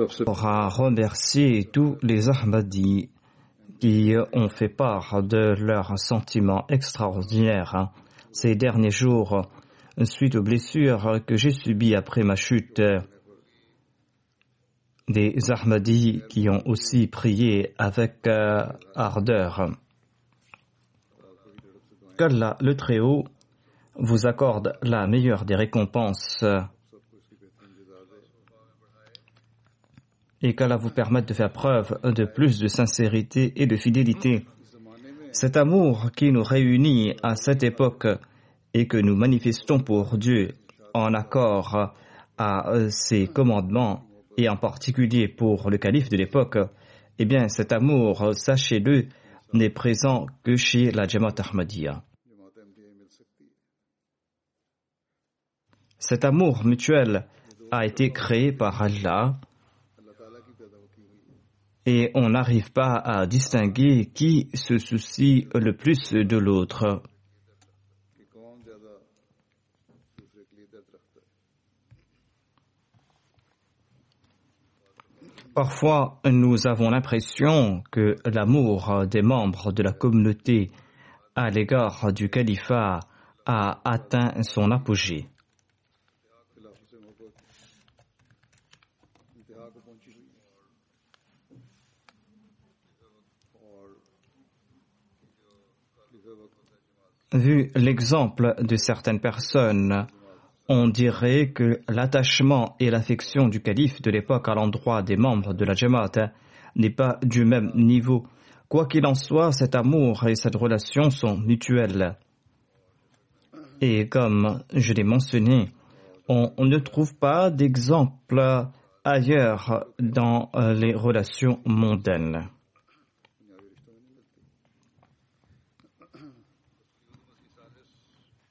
à remercier tous les Ahmadis qui ont fait part de leurs sentiments extraordinaires ces derniers jours suite aux blessures que j'ai subies après ma chute. Des Ahmadis qui ont aussi prié avec euh, ardeur. Qu'Allah le Très-Haut vous accorde la meilleure des récompenses et qu'Allah vous permette de faire preuve de plus de sincérité et de fidélité. Cet amour qui nous réunit à cette époque et que nous manifestons pour Dieu en accord à ses commandements et en particulier pour le calife de l'époque, eh bien cet amour, sachez-le, n'est présent que chez la Jamaat Ahmadiyya. Cet amour mutuel a été créé par Allah et on n'arrive pas à distinguer qui se soucie le plus de l'autre. Parfois, nous avons l'impression que l'amour des membres de la communauté à l'égard du califat a atteint son apogée. Vu l'exemple de certaines personnes, on dirait que l'attachement et l'affection du calife de l'époque à l'endroit des membres de la Jamaat n'est pas du même niveau. Quoi qu'il en soit, cet amour et cette relation sont mutuels. Et comme je l'ai mentionné, on ne trouve pas d'exemple ailleurs dans les relations mondaines.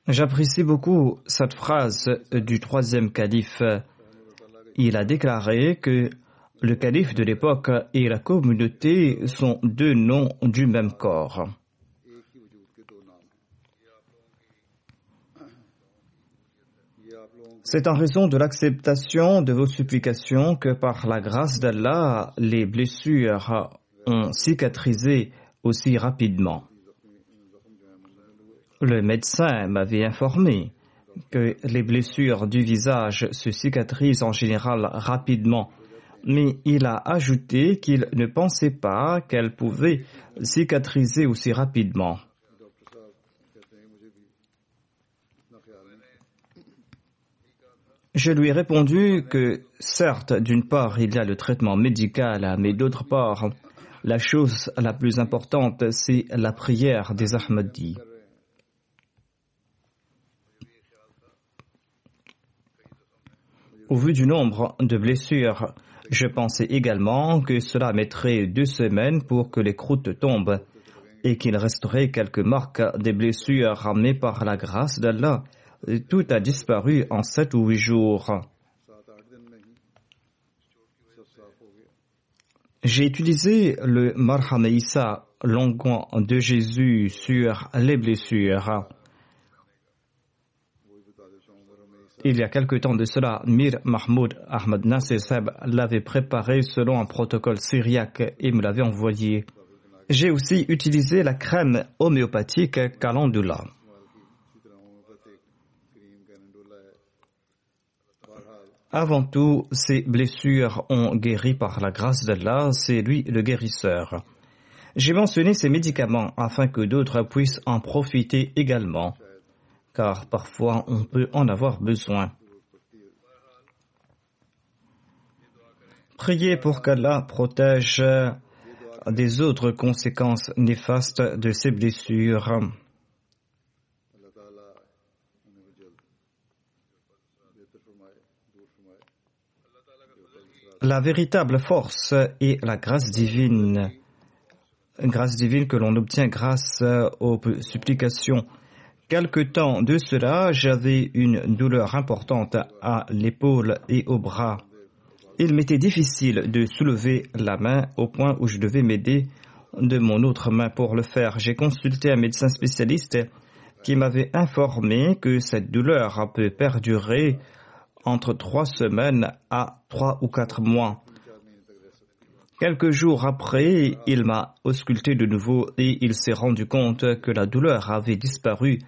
J'apprécie beaucoup cette phrase du troisième calife. Il a déclaré que le calife de l'époque et la communauté sont deux noms du même corps. C'est en raison de l'acceptation de vos supplications que par la grâce d'Allah, les blessures ont cicatrisé aussi rapidement. Le médecin m'avait informé que les blessures du visage se cicatrisent en général rapidement, mais il a ajouté qu'il ne pensait pas qu'elles pouvaient cicatriser aussi rapidement. Je lui ai répondu que certes, d'une part, il y a le traitement médical, mais d'autre part, la chose la plus importante, c'est la prière des Ahmadis. Au vu du nombre de blessures, je pensais également que cela mettrait deux semaines pour que les croûtes tombent et qu'il resterait quelques marques des blessures ramenées par la grâce d'Allah. Tout a disparu en sept ou huit jours. J'ai utilisé le Marhamaïsa, l'onguent de Jésus sur les blessures. Il y a quelque temps de cela, Mir Mahmoud Ahmad Nasser Seb l'avait préparé selon un protocole syriaque et me l'avait envoyé. J'ai aussi utilisé la crème homéopathique Calendula. Avant tout, ces blessures ont guéri par la grâce d'Allah, c'est lui le guérisseur. J'ai mentionné ces médicaments afin que d'autres puissent en profiter également, car parfois on peut en avoir besoin. Priez pour qu'Allah protège des autres conséquences néfastes de ces blessures. La véritable force est la grâce divine, grâce divine que l'on obtient grâce aux supplications. Quelque temps de cela, j'avais une douleur importante à l'épaule et au bras. Il m'était difficile de soulever la main au point où je devais m'aider de mon autre main pour le faire. J'ai consulté un médecin spécialiste qui m'avait informé que cette douleur peut perdurer entre trois semaines à trois ou quatre mois. Quelques jours après, il m'a ausculté de nouveau et il s'est rendu compte que la douleur avait disparu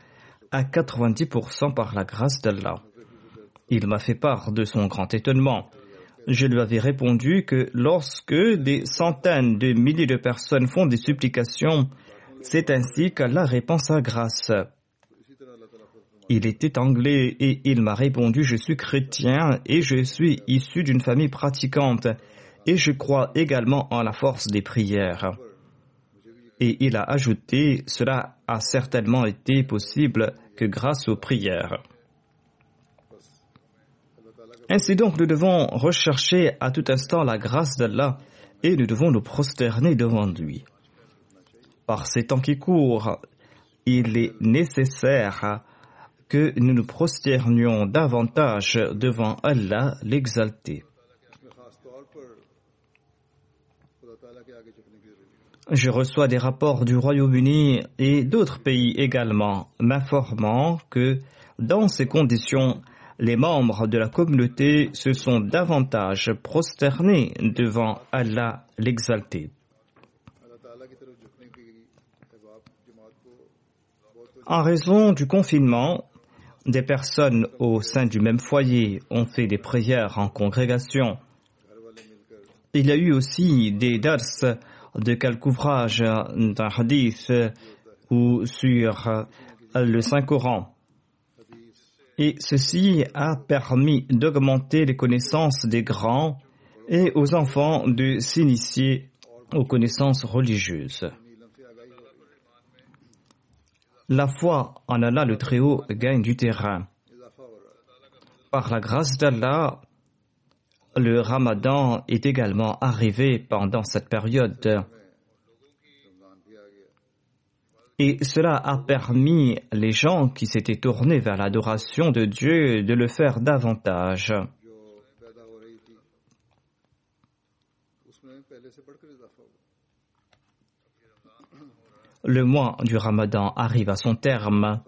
à 90% par la grâce d'Allah. Il m'a fait part de son grand étonnement. Je lui avais répondu que lorsque des centaines de milliers de personnes font des supplications, c'est ainsi qu'Allah répand sa grâce. Il était anglais et il m'a répondu Je suis chrétien et je suis issu d'une famille pratiquante et je crois également en la force des prières. Et il a ajouté Cela a certainement été possible que grâce aux prières. Ainsi donc, nous devons rechercher à tout instant la grâce d'Allah et nous devons nous prosterner devant lui. Par ces temps qui courent, il est nécessaire que nous nous prosternions davantage devant Allah l'exalté. Je reçois des rapports du Royaume-Uni et d'autres pays également m'informant que dans ces conditions, les membres de la communauté se sont davantage prosternés devant Allah l'exalté. En raison du confinement, des personnes au sein du même foyer ont fait des prières en congrégation. Il y a eu aussi des dars de quelques ouvrages d'un hadith ou sur le Saint-Coran. Et ceci a permis d'augmenter les connaissances des grands et aux enfants de s'initier aux connaissances religieuses. La foi en Allah le Très-Haut gagne du terrain. Par la grâce d'Allah, le ramadan est également arrivé pendant cette période. Et cela a permis les gens qui s'étaient tournés vers l'adoration de Dieu de le faire davantage. Le mois du Ramadan arrive à son terme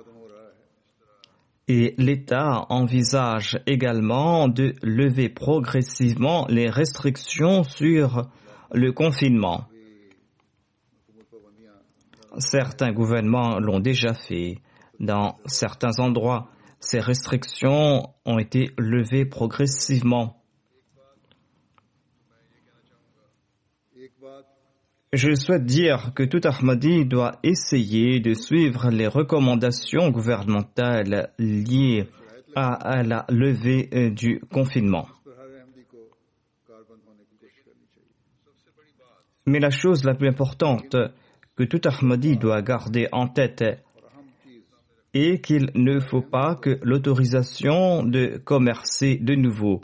et l'État envisage également de lever progressivement les restrictions sur le confinement. Certains gouvernements l'ont déjà fait. Dans certains endroits, ces restrictions ont été levées progressivement. Je souhaite dire que tout Ahmadi doit essayer de suivre les recommandations gouvernementales liées à, la levée euh, du confinement. Mais la chose la plus importante que tout Ahmadi doit garder en tête est qu'il ne faut pas que l'autorisation de commercer de nouveau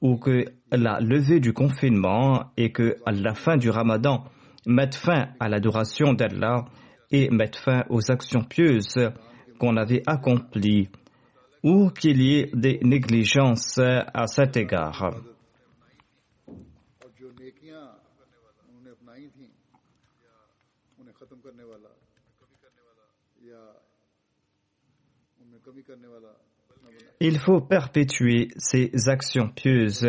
ou que la levée du confinement et que à la fin du ramadan mettre fin à l'adoration d'Allah et mettre fin aux actions pieuses qu'on avait accomplies ou qu'il y ait des négligences à cet égard. Il faut perpétuer ces actions pieuses.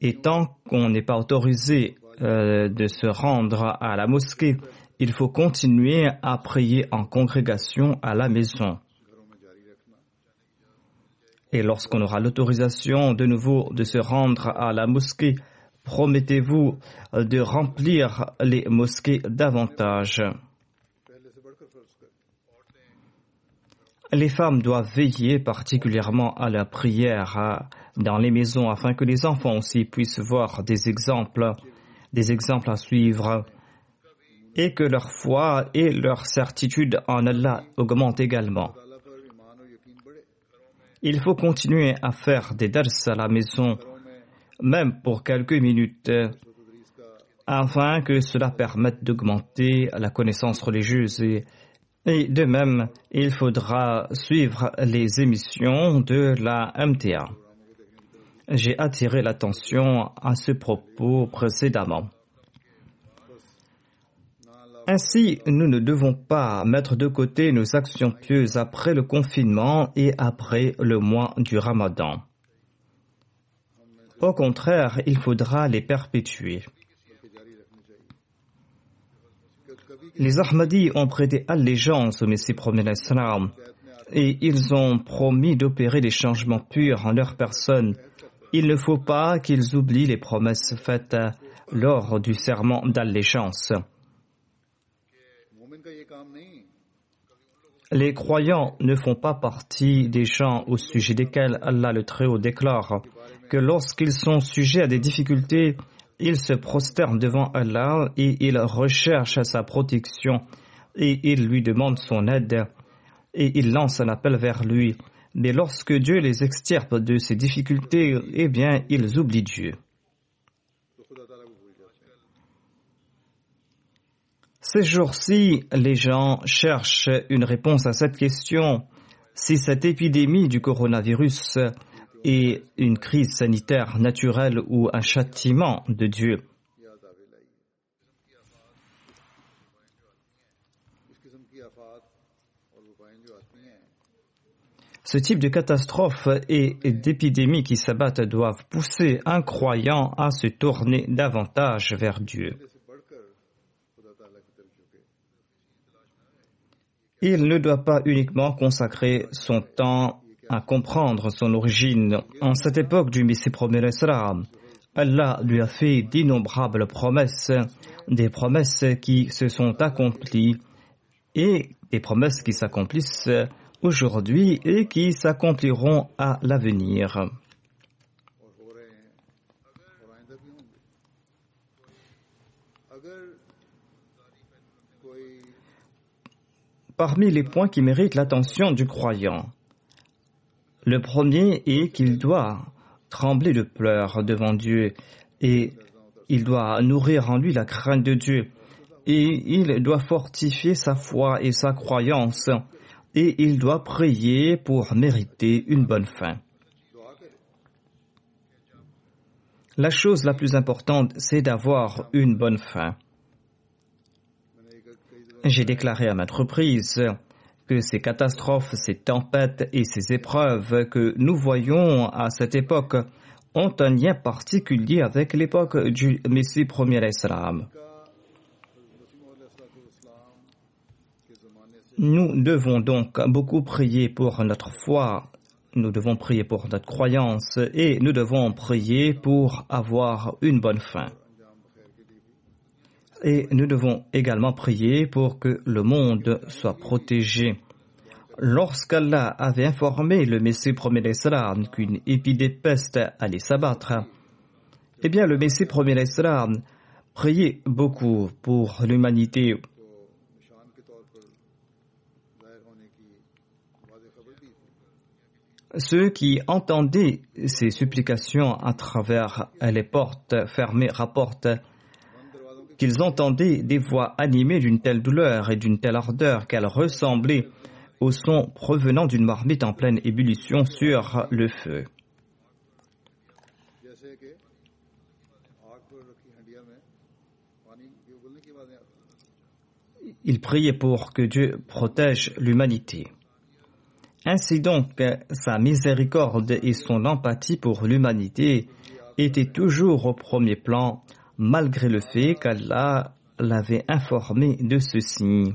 Et tant qu'on n'est pas autorisé euh, de se rendre à la mosquée, il faut continuer à prier en congrégation à la maison. Et lorsqu'on aura l'autorisation de nouveau de se rendre à la mosquée, promettez-vous de remplir les mosquées davantage. Les femmes doivent veiller particulièrement à la prière euh, dans les maisons afin que les enfants aussi puissent voir des exemples, des exemples à suivre et que leur foi et leur certitude en Allah augmentent également. Il faut continuer à faire des dars à la maison, même pour quelques minutes, afin que cela permette d'augmenter la connaissance religieuse. Et, de même, il faudra suivre les émissions de la MTA. J'ai attiré l'attention à ce propos précédemment. Ainsi, nous ne devons pas mettre de côté nos actions pieuses après le confinement et après le mois du Ramadan. Au contraire, il faudra les perpétuer. Les Ahmadis ont prêté allégeance au Messie l'Islam et ils ont promis d'opérer des changements purs en leur personne. Il ne faut pas qu'ils oublient les promesses faites lors du serment d'allégeance. Les croyants ne font pas partie des gens au sujet desquels Allah le Très-Haut déclare que lorsqu'ils sont sujets à des difficultés, ils se prosternent devant Allah et ils recherchent sa protection et ils lui demandent son aide et ils lancent un appel vers lui mais lorsque Dieu les extirpe de ces difficultés, eh bien, ils oublient Dieu. Ces jours-ci, les gens cherchent une réponse à cette question. Si cette épidémie du coronavirus est une crise sanitaire naturelle ou un châtiment de Dieu, Ce type de catastrophes et d'épidémies qui s'abattent doivent pousser un croyant à se tourner davantage vers Dieu. Il ne doit pas uniquement consacrer son temps à comprendre son origine. En cette époque du Messie premier Islam, Allah lui a fait d'innombrables promesses, des promesses qui se sont accomplies et des promesses qui s'accomplissent aujourd'hui et qui s'accompliront à l'avenir. Parmi les points qui méritent l'attention du croyant, le premier est qu'il doit trembler de pleurs devant Dieu et il doit nourrir en lui la crainte de Dieu et il doit fortifier sa foi et sa croyance et il doit prier pour mériter une bonne fin. La chose la plus importante, c'est d'avoir une bonne fin. J'ai déclaré à maintes reprises que ces catastrophes, ces tempêtes et ces épreuves que nous voyons à cette époque ont un lien particulier avec l'époque du Messie premier Islam. Nous devons donc beaucoup prier pour notre foi, nous devons prier pour notre croyance et nous devons prier pour avoir une bonne fin. Et nous devons également prier pour que le monde soit protégé. Lorsqu'Allah avait informé le Messie premier d'Islam qu'une épidémie de peste allait s'abattre, eh bien le Messie premier d'Islam priait beaucoup pour l'humanité. Ceux qui entendaient ces supplications à travers les portes fermées rapportent qu'ils entendaient des voix animées d'une telle douleur et d'une telle ardeur qu'elles ressemblaient au son provenant d'une marmite en pleine ébullition sur le feu. Ils priaient pour que Dieu protège l'humanité. Ainsi donc, euh, sa miséricorde et son empathie pour l'humanité étaient toujours au premier plan, malgré le fait qu'Allah l'avait informé de ceci.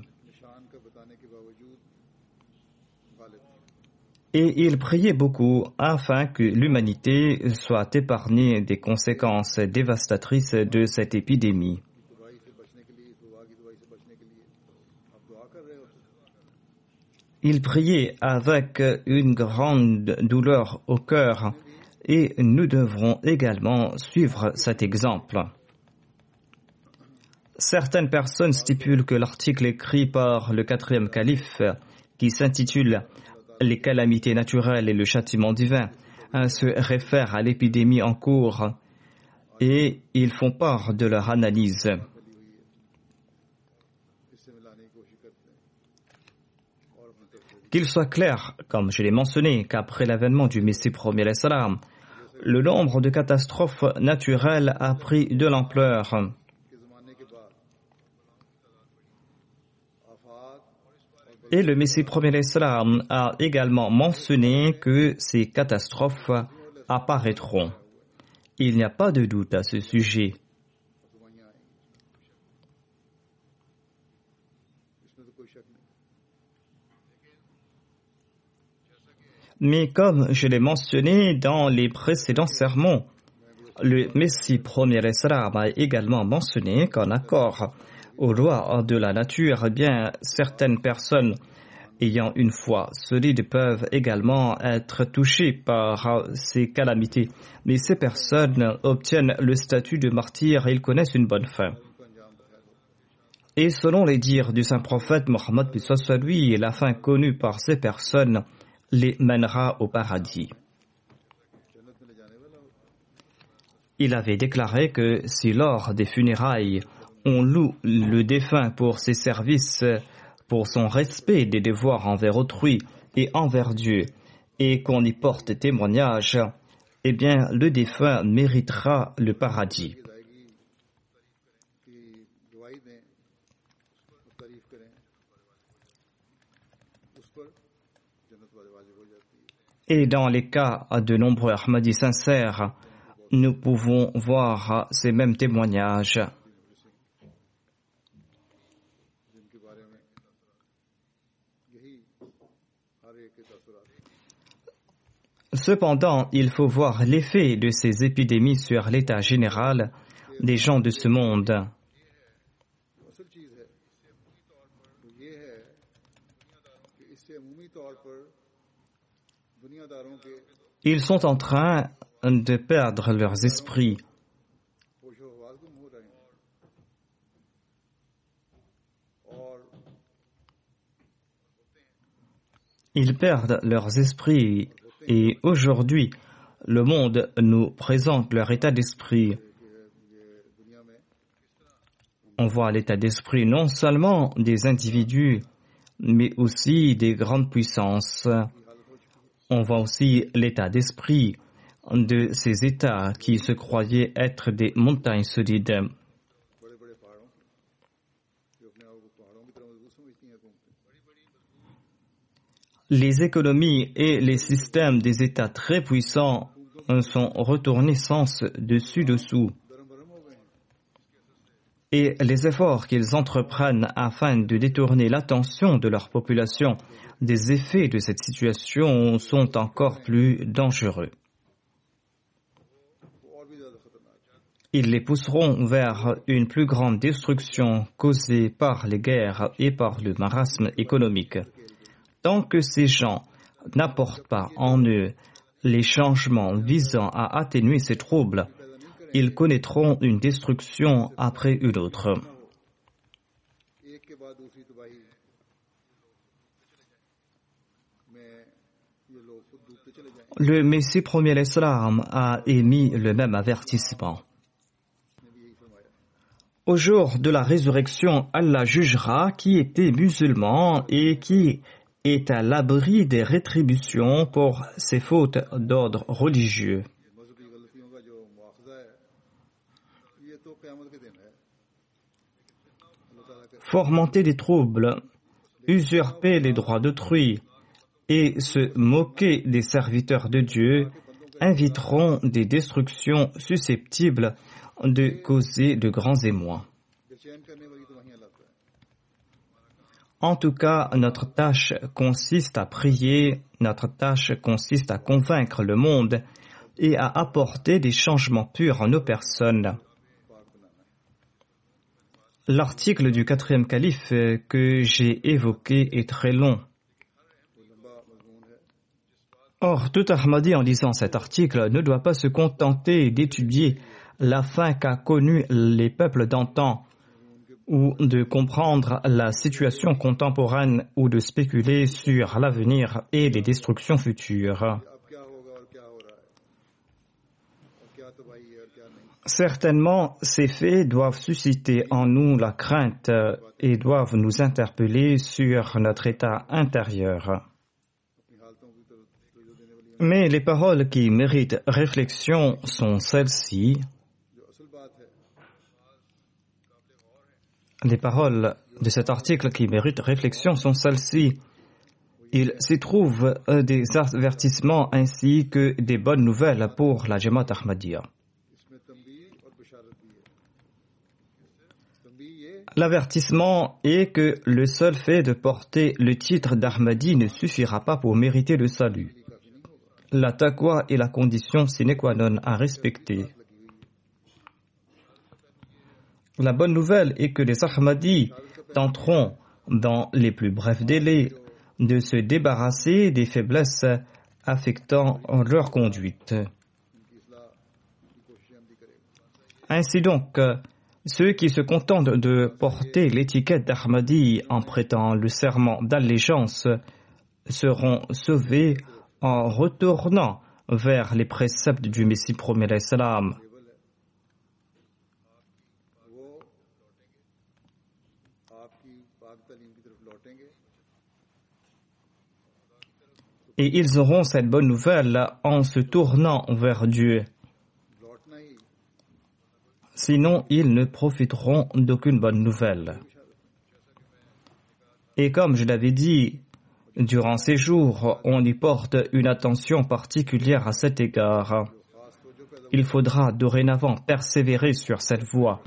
Et il priait beaucoup afin que l'humanité soit épargnée des conséquences dévastatrices de cette épidémie. Il priait avec une grande douleur au cœur et nous devrons également suivre cet exemple. Certaines personnes stipulent que l'article écrit par le quatrième calife, qui s'intitule Les calamités naturelles et le châtiment divin, se réfère à l'épidémie en cours et ils font part de leur analyse. Qu'il soit clair, comme je l'ai mentionné, qu'après l'avènement du Messie premier le nombre de catastrophes naturelles a pris de l'ampleur. Et le Messie premier a également mentionné que ces catastrophes apparaîtront. Il n'y a pas de doute à ce sujet. Mais comme je l'ai mentionné dans les précédents sermons, le Messie premier salam a également mentionné qu'en accord aux lois de la nature, eh bien, certaines personnes ayant une foi solide peuvent également être touchées par ces calamités. Mais ces personnes obtiennent le statut de martyr et ils connaissent une bonne fin. Et selon les dires du saint prophète Mohammed lui, la fin connue par ces personnes les mènera au paradis. Il avait déclaré que si lors des funérailles on loue le défunt pour ses services, pour son respect des devoirs envers autrui et envers Dieu, et qu'on y porte témoignage, eh bien le défunt méritera le paradis. Et dans les cas de nombreux Ahmadis sincères, nous pouvons voir ces mêmes témoignages. Cependant, il faut voir l'effet de ces épidémies sur l'état général des gens de ce monde. Ils sont en train de perdre leurs esprits. Ils perdent leurs esprits et aujourd'hui, le monde nous présente leur état d'esprit. On voit l'état d'esprit non seulement des individus, mais aussi des grandes puissances. On voit aussi l'état d'esprit de ces États qui se croyaient être des montagnes solides. Les économies et les systèmes des États très puissants sont retournés sens dessus-dessous. Et les efforts qu'ils entreprennent afin de détourner l'attention de leur population des effets de cette situation sont encore plus dangereux. Ils les pousseront vers une plus grande destruction causée par les guerres et par le marasme économique. Tant que ces gens n'apportent pas en eux les changements visant à atténuer ces troubles, ils connaîtront une destruction après une autre. Le Messie premier l'Islam a émis le même avertissement. Au jour de la résurrection, Allah jugera qui était musulman et qui est à l'abri des rétributions pour ses fautes d'ordre religieux. Formenter des troubles, usurper les droits d'autrui, et se moquer des serviteurs de Dieu inviteront des destructions susceptibles de causer de grands émois. En tout cas, notre tâche consiste à prier, notre tâche consiste à convaincre le monde et à apporter des changements purs en nos personnes. L'article du quatrième calife que j'ai évoqué est très long. Or, tout Ahmadi, en lisant cet article, ne doit pas se contenter d'étudier la fin qu'a connue les peuples d'antan ou de comprendre la situation contemporaine ou de spéculer sur l'avenir et les destructions futures. Certainement, ces faits doivent susciter en nous la crainte et doivent nous interpeller sur notre état intérieur. Mais les paroles qui méritent réflexion sont celles-ci. Les paroles de cet article qui méritent réflexion sont celles-ci. Il s'y trouve euh, des avertissements ainsi que des bonnes nouvelles pour la Jamaat Ahmadiyya. L'avertissement est que le seul fait de porter le titre d'Ahmadi ne suffira pas pour mériter le salut la taqwa est la condition sine qua non à respecter. La bonne nouvelle est que les Ahmadis tenteront, dans les plus brefs délais, de se débarrasser des faiblesses affectant leur conduite. Ainsi donc, ceux qui se contentent de porter l'étiquette d'Ahmadi en prêtant le serment d'allégeance seront sauvés en retournant vers les préceptes du Messie promet. Et ils auront cette bonne nouvelle en se tournant vers Dieu. Sinon, ils ne profiteront d'aucune bonne nouvelle. Et comme je l'avais dit, durant ces jours, on y porte une attention particulière à cet égard. Il faudra dorénavant persévérer sur cette voie.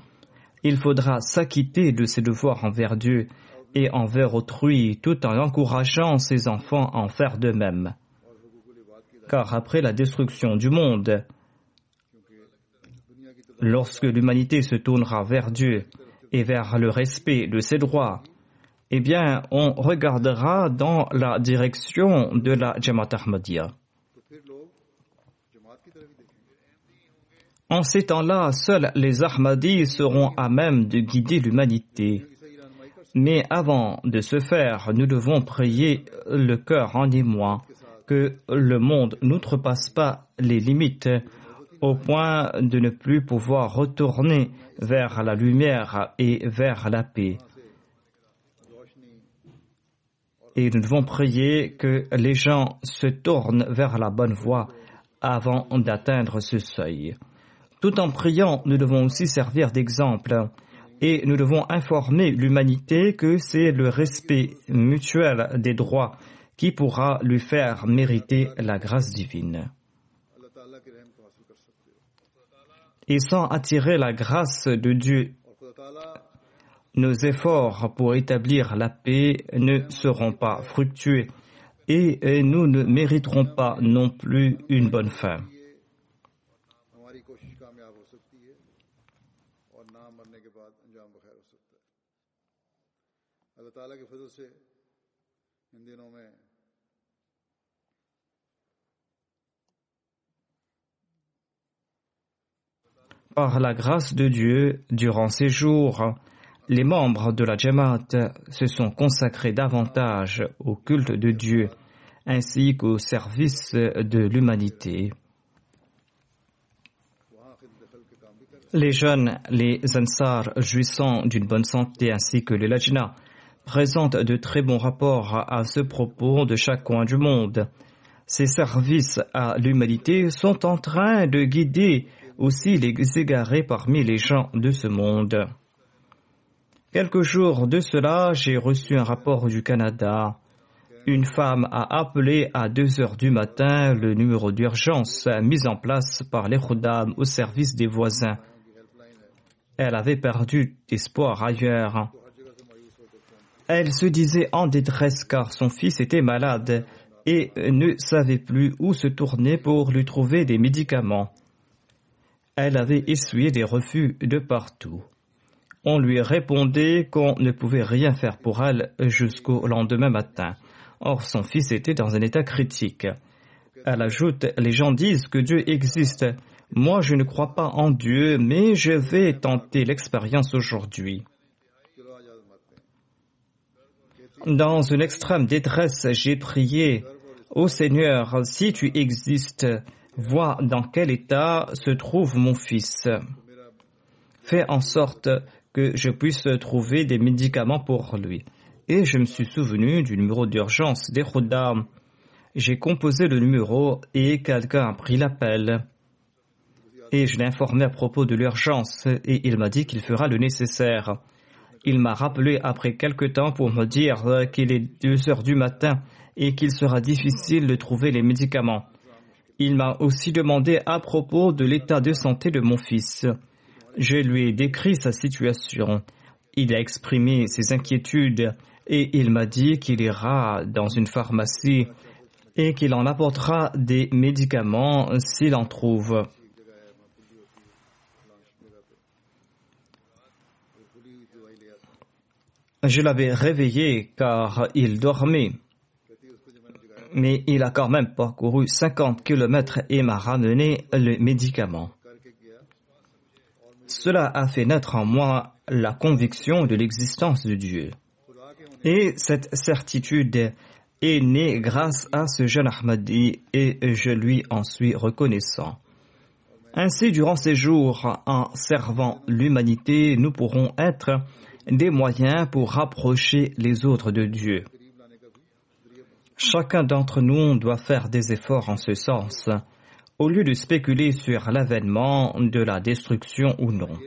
Il faudra s'acquitter de ses devoirs envers Dieu et envers autrui tout en encourageant ses enfants à en faire de même. Car après la destruction du monde, lorsque l'humanité se tournera vers Dieu et vers le respect de ses droits, eh bien, on regardera dans la direction de la Jamaat Ahmadiyya. En ces temps-là, seuls les Ahmadis seront à même de guider l'humanité. Mais avant de ce faire, nous devons prier le cœur en émoi, que le monde n'outrepasse pas les limites au point de ne plus pouvoir retourner vers la lumière et vers la paix et nous devons prier que les gens se tournent vers la bonne voie avant d'atteindre ce seuil. Tout en priant, nous devons aussi servir d'exemple et nous devons informer l'humanité que c'est le respect mutuel des droits qui pourra lui faire mériter la grâce divine. Et sans attirer la grâce de Dieu nos efforts pour établir la paix ne seront pas fructueux et nous ne mériterons pas non plus une bonne fin. Par la grâce de Dieu, durant ces jours, les membres de la Jamaat se sont consacrés davantage au culte de Dieu ainsi qu'au service de l'humanité. Les jeunes, les Ansars jouissant d'une bonne santé ainsi que les Lajna présentent de très bons rapports à ce propos de chaque coin du monde. Ces services à l'humanité sont en train de guider aussi les égarés parmi les gens de ce monde. Quelques jours de cela, j'ai reçu un rapport du Canada. Une femme a appelé à 2 heures du matin le numéro d'urgence mis en place par les Khuddam au service des voisins. Elle avait perdu espoir ailleurs. Elle se disait en détresse car son fils était malade et ne savait plus où se tourner pour lui trouver des médicaments. Elle avait essuyé des refus de partout. On lui répondait qu'on ne pouvait rien faire pour elle jusqu'au lendemain matin. Or, son fils était dans un état critique. Elle ajoute, les gens disent que Dieu existe. Moi, je ne crois pas en Dieu, mais je vais tenter l'expérience aujourd'hui. Dans une extrême détresse, j'ai prié, Ô Seigneur, si tu existes, vois dans quel état se trouve mon fils. Fais en sorte que je puisse trouver des médicaments pour lui. Et je me suis souvenu du numéro d'urgence des Khuddam. J'ai composé le numéro et quelqu'un a pris l'appel. Et je l'ai informé à propos de l'urgence et il m'a dit qu'il fera le nécessaire. Il m'a rappelé après quelque temps pour me dire qu'il est deux heures du matin et qu'il sera difficile de trouver les médicaments. Il m'a aussi demandé à propos de l'état de santé de mon fils. Je lui ai décrit sa situation. Il a exprimé ses inquiétudes et il m'a dit qu'il ira dans une pharmacie et qu'il en apportera des médicaments s'il en trouve. Je l'avais réveillé car il dormait. Mais il a quand même parcouru 50 kilomètres et m'a ramené le médicament. Cela a fait naître en moi la conviction de l'existence de Dieu. Et cette certitude est née grâce à ce jeune Ahmadi et je lui en suis reconnaissant. Ainsi, durant ces jours, en servant l'humanité, nous pourrons être des moyens pour rapprocher les autres de Dieu. Chacun d'entre nous doit faire des efforts en ce sens, au lieu de spéculer sur l'avènement de la destruction ou non.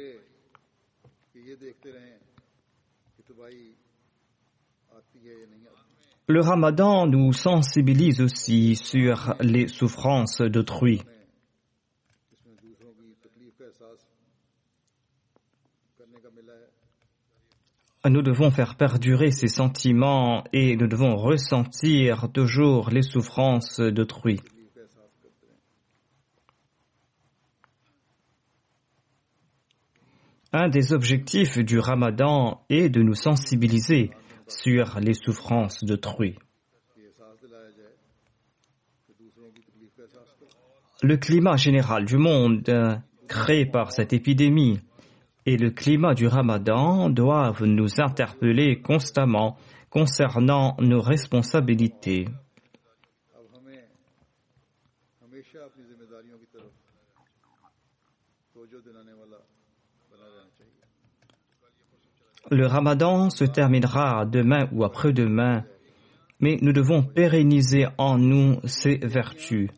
Le ramadan nous sensibilise aussi sur les souffrances d'autrui. Nous devons faire perdurer ces sentiments et nous devons ressentir toujours les souffrances d'autrui. Un des objectifs du ramadan est de nous sensibiliser sur les souffrances d'autrui. Le climat général du monde créé par cette épidémie et le climat du ramadan doivent nous interpeller constamment concernant nos responsabilités. Le ramadan se terminera demain ou après-demain, mais nous devons pérenniser en nous ces vertus.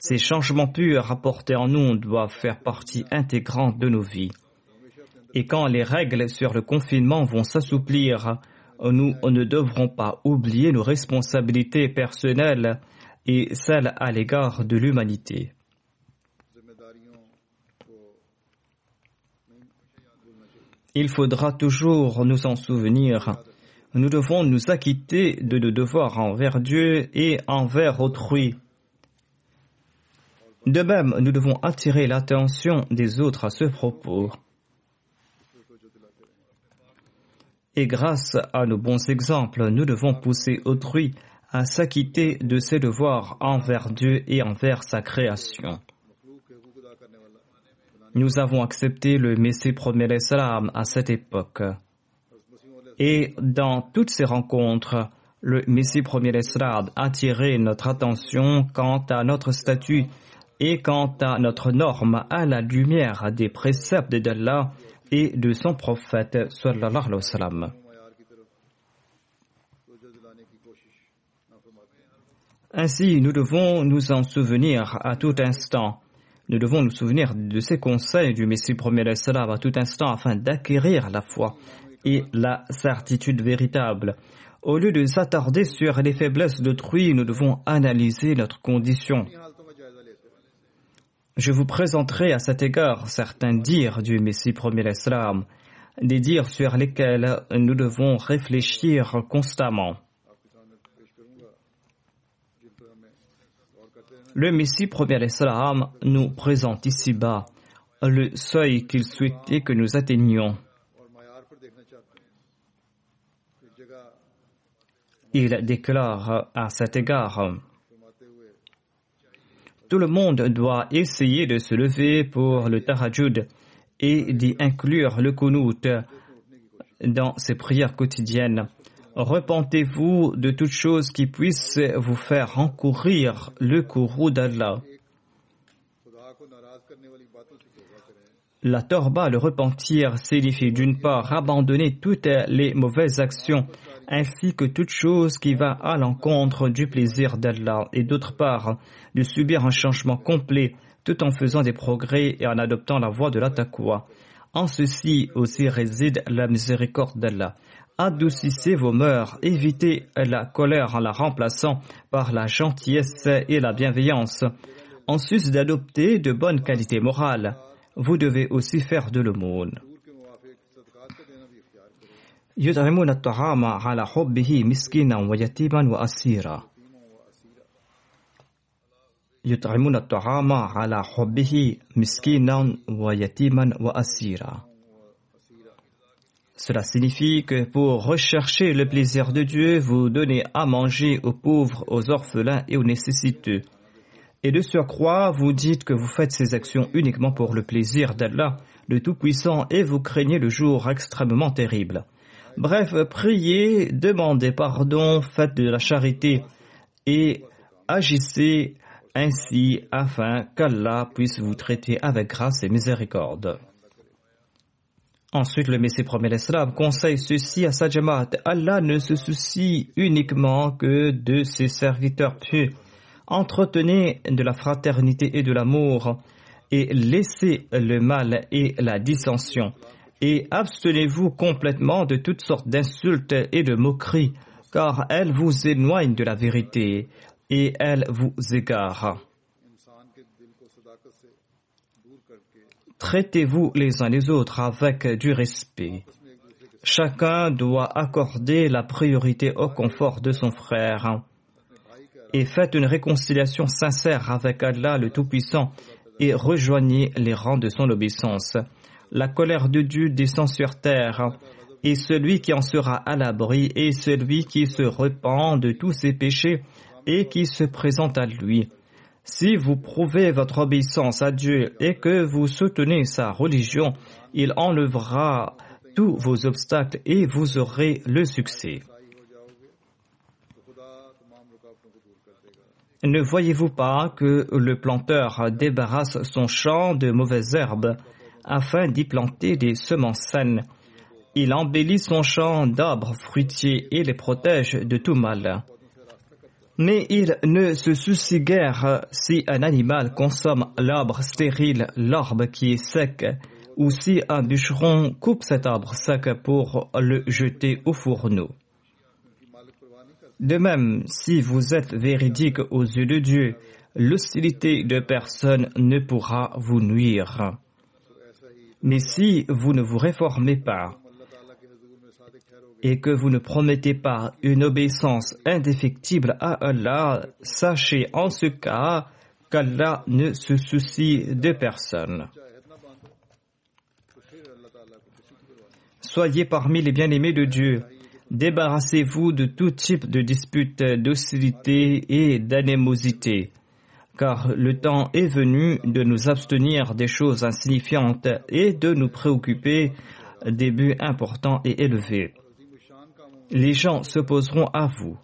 Ces changements purs rapportés en nous doivent faire partie intégrante de nos vies. Et quand les règles sur le confinement vont s'assouplir, nous ne devrons pas oublier nos responsabilités personnelles et celles à l'égard de l'humanité. Il faudra toujours nous en souvenir. Nous devons nous acquitter de nos devoirs envers Dieu et envers autrui. De même, nous devons attirer l'attention des autres à ce propos. Et grâce à nos bons exemples, nous devons pousser autrui à s'acquitter de ses devoirs envers Dieu et envers sa création nous avons accepté le Messie premier salam à cette époque. Et dans toutes ces rencontres, le Messie premier salam attirait notre attention quant à notre statut et quant à notre norme à la lumière des préceptes d'Allah et de son prophète sallallahu alayhi wa sallam. Ainsi, nous devons nous en souvenir à tout instant nous devons nous souvenir de ces conseils du Messie premier à tout instant afin d'acquérir la foi et la certitude véritable. Au lieu de s'attarder sur les faiblesses d'autrui, nous devons analyser notre condition. Je vous présenterai à cet égard certains dires du Messie premier l'Islam, des dires sur lesquels nous devons réfléchir constamment. Le Messie premier Islam nous présente ici-bas le seuil qu'il souhaitait que nous atteignions. Il déclare à cet égard Tout le monde doit essayer de se lever pour le Tarajud et d'y inclure le Qunut dans ses prières quotidiennes Repentez-vous de toute chose qui puisse vous faire encourir le courroux d'Allah. La torba, le repentir, signifie d'une part abandonner toutes les mauvaises actions ainsi que toute chose qui va à l'encontre du plaisir d'Allah et d'autre part de subir un changement complet tout en faisant des progrès et en adoptant la voie de la. En ceci aussi réside la miséricorde d'Allah Adoucissez vos mœurs, évitez la colère en la remplaçant par la gentillesse et la bienveillance. En sus d'adopter de bonnes qualités morales, vous devez aussi faire de l'aumône. دور کے موافق صدقات کا دینا بھی اختیار کرو يطعمون الطعام على حبه مسكينا ويتيما وأسيرا Cela signifie que pour rechercher le plaisir de Dieu, vous donnez à manger aux pauvres, aux orphelins et aux nécessiteux. Et de surcroît, vous dites que vous faites ces actions uniquement pour le plaisir d'Allah, le Tout-Puissant, et vous craignez le jour extrêmement terrible. Bref, priez, demandez pardon, faites de la charité et agissez ainsi afin qu'Allah puisse vous traiter avec grâce et miséricorde. Ensuite, le Messie premier l'Islam conseille ceci à sa Jamaat. Allah ne se soucie uniquement que de ses serviteurs pieux. Entretenez de la fraternité et de l'amour et laissez le mal et la dissension. Et abstenez-vous complètement de toutes sortes d'insultes et de moqueries, car elles vous éloignent de la vérité et elles vous égarent. Traitez-vous les uns les autres avec du respect. Chacun doit accorder la priorité au confort de son frère. Et faites une réconciliation sincère avec Allah le Tout-Puissant et rejoignez les rangs de son obéissance. La colère de Dieu descend sur terre et celui qui en sera à l'abri est celui qui se repent de tous ses péchés et qui se présente à lui. Si vous prouvez votre obéissance à Dieu et que vous soutenez sa religion, il enlèvera tous vos obstacles et vous aurez le succès. Ne voyez-vous pas que le planteur débarrasse son champ de mauvaises herbes afin d'y planter des semences saines? Il embellit son champ d'arbres fruitiers et les protège de tout mal. Mais il ne se soucie guère si un animal consomme l'arbre stérile, l'arbre qui est sec, ou si un bûcheron coupe cet arbre sec pour le jeter au fourneau. De même, si vous êtes véridique aux yeux de Dieu, l'hostilité de personne ne pourra vous nuire. Mais si vous ne vous réformez pas et que vous ne promettez pas une obéissance indéfectible à Allah, sachez en ce cas qu'Allah ne se soucie de personne. Soyez parmi les bien-aimés de Dieu. Débarrassez-vous de tout type de disputes, d'hostilité et d'animosité, car le temps est venu de nous abstenir des choses insignifiantes et de nous préoccuper des buts importants et élevés les gens s'opposeront à vous.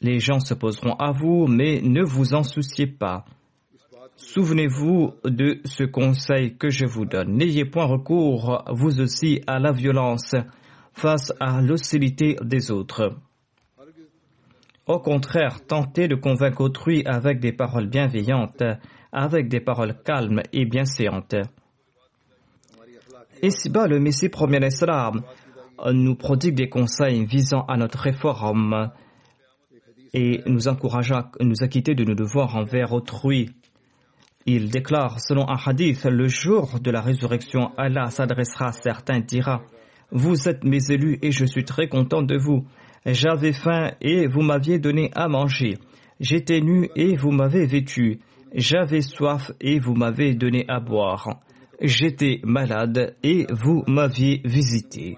Les gens s'opposeront à vous, mais ne vous en souciez pas. Souvenez-vous de ce conseil que je vous donne. N'ayez point recours, vous aussi, à la violence face à l'hostilité des autres. Au contraire, tentez de convaincre autrui avec des paroles bienveillantes, avec des paroles calmes et bienséantes. Ici-bas, le Messie premier l'Islam nous prodigue des conseils visant à notre réforme et nous encourageant à nous acquitter de nos devoirs envers autrui. Il déclare, selon un hadith, le jour de la résurrection, Allah s'adressera à certains, dira, Vous êtes mes élus et je suis très content de vous. J'avais faim et vous m'aviez donné à manger. J'étais nu et vous m'avez vêtu. J'avais soif et vous m'avez donné à boire. J'étais malade et vous m'aviez visité.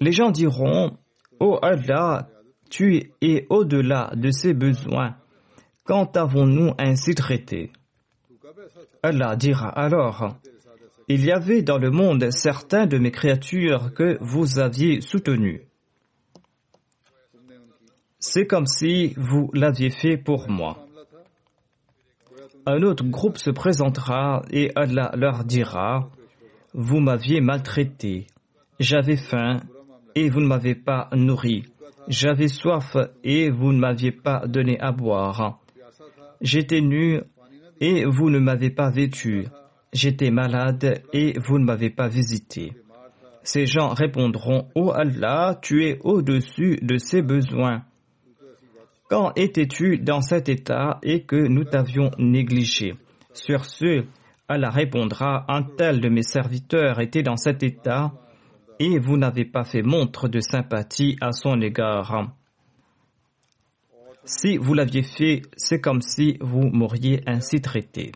Les gens diront, Oh Allah, tu es au-delà de ces besoins. Quand avons-nous ainsi traité? Allah dira alors, il y avait dans le monde certains de mes créatures que vous aviez soutenues. C'est comme si vous l'aviez fait pour moi. Un autre groupe se présentera et Allah leur dira, Vous m'aviez maltraité, j'avais faim et vous ne m'avez pas nourri, j'avais soif et vous ne m'aviez pas donné à boire, j'étais nu et vous ne m'avez pas vêtu, j'étais malade et vous ne m'avez pas visité. Ces gens répondront, oh Allah, tu es au-dessus de ces besoins. Quand étais-tu dans cet état et que nous t'avions négligé? Sur ce, Allah répondra, un tel de mes serviteurs était dans cet état et vous n'avez pas fait montre de sympathie à son égard. Si vous l'aviez fait, c'est comme si vous m'auriez ainsi traité.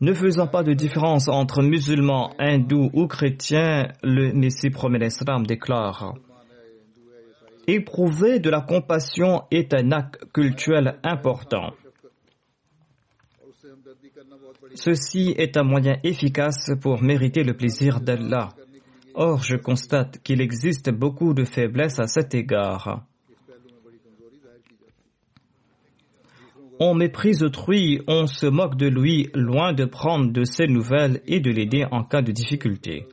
Ne faisant pas de différence entre musulmans, hindous ou chrétiens, le Messie promet l'Islam déclare Éprouver de la compassion est un acte culturel important. Ceci est un moyen efficace pour mériter le plaisir d'Allah. Or, je constate qu'il existe beaucoup de faiblesses à cet égard. On méprise autrui, on se moque de lui, loin de prendre de ses nouvelles et de l'aider en cas de difficulté.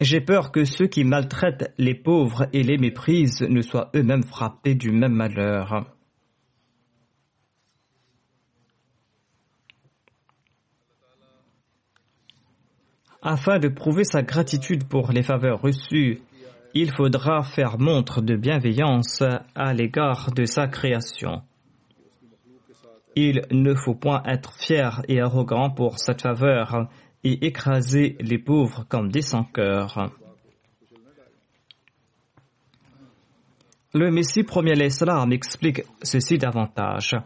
J'ai peur que ceux qui maltraitent les pauvres et les méprisent ne soient eux-mêmes frappés du même malheur. Afin de prouver sa gratitude pour les faveurs reçues, il faudra faire montre de bienveillance à l'égard de sa création. Il ne faut point être fier et arrogant pour cette faveur et écraser les pauvres comme des sans-cœurs. Le Messie premier l'Islam explique ceci davantage.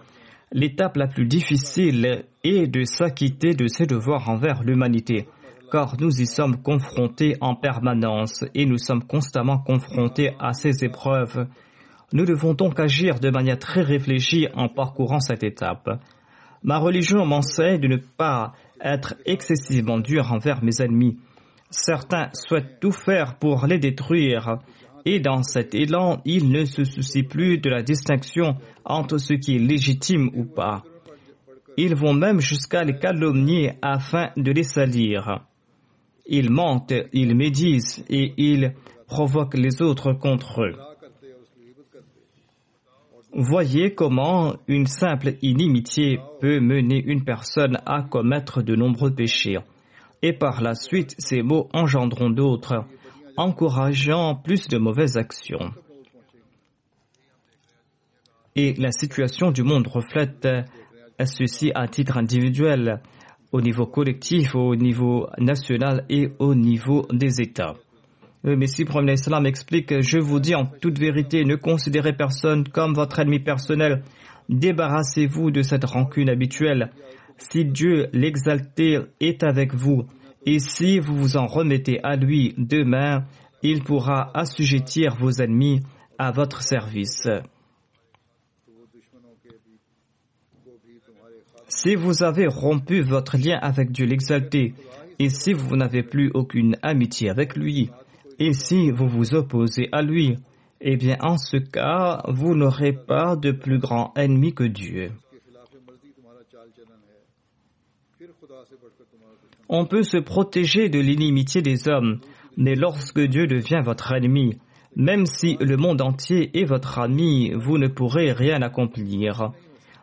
L'étape la plus difficile est de s'acquitter de ses devoirs envers l'humanité, car nous y sommes confrontés en permanence et nous sommes constamment confrontés à ces épreuves. Nous devons donc agir de manière très réfléchie en parcourant cette étape. Ma religion m'enseigne de ne pas être excessivement dur envers mes ennemis. Certains souhaitent tout faire pour les détruire, et dans cet élan, ils ne se soucient plus de la distinction entre ce qui est légitime ou pas. Ils vont même jusqu'à les calomnier afin de les salir. Ils mentent, ils médisent et ils provoquent les autres contre eux. Voyez comment une simple inimitié peut mener une personne à commettre de nombreux péchés. Et par la suite, ces mots engendront d'autres, encourageant plus de mauvaises actions. Et la situation du monde reflète ceci à titre individuel, au niveau collectif, au niveau national et au niveau des États. Le Messie premier Islam explique Je vous dis en toute vérité, ne considérez personne comme votre ennemi personnel. Débarrassez-vous de cette rancune habituelle. Si Dieu l'exalté est avec vous, et si vous vous en remettez à lui demain, il pourra assujettir vos ennemis à votre service. Si vous avez rompu votre lien avec Dieu l'exalté, et si vous n'avez plus aucune amitié avec lui, et si vous vous opposez à lui, eh bien en ce cas, vous n'aurez pas de plus grand ennemi que Dieu. On peut se protéger de l'inimitié des hommes, mais lorsque Dieu devient votre ennemi, même si le monde entier est votre ami, vous ne pourrez rien accomplir.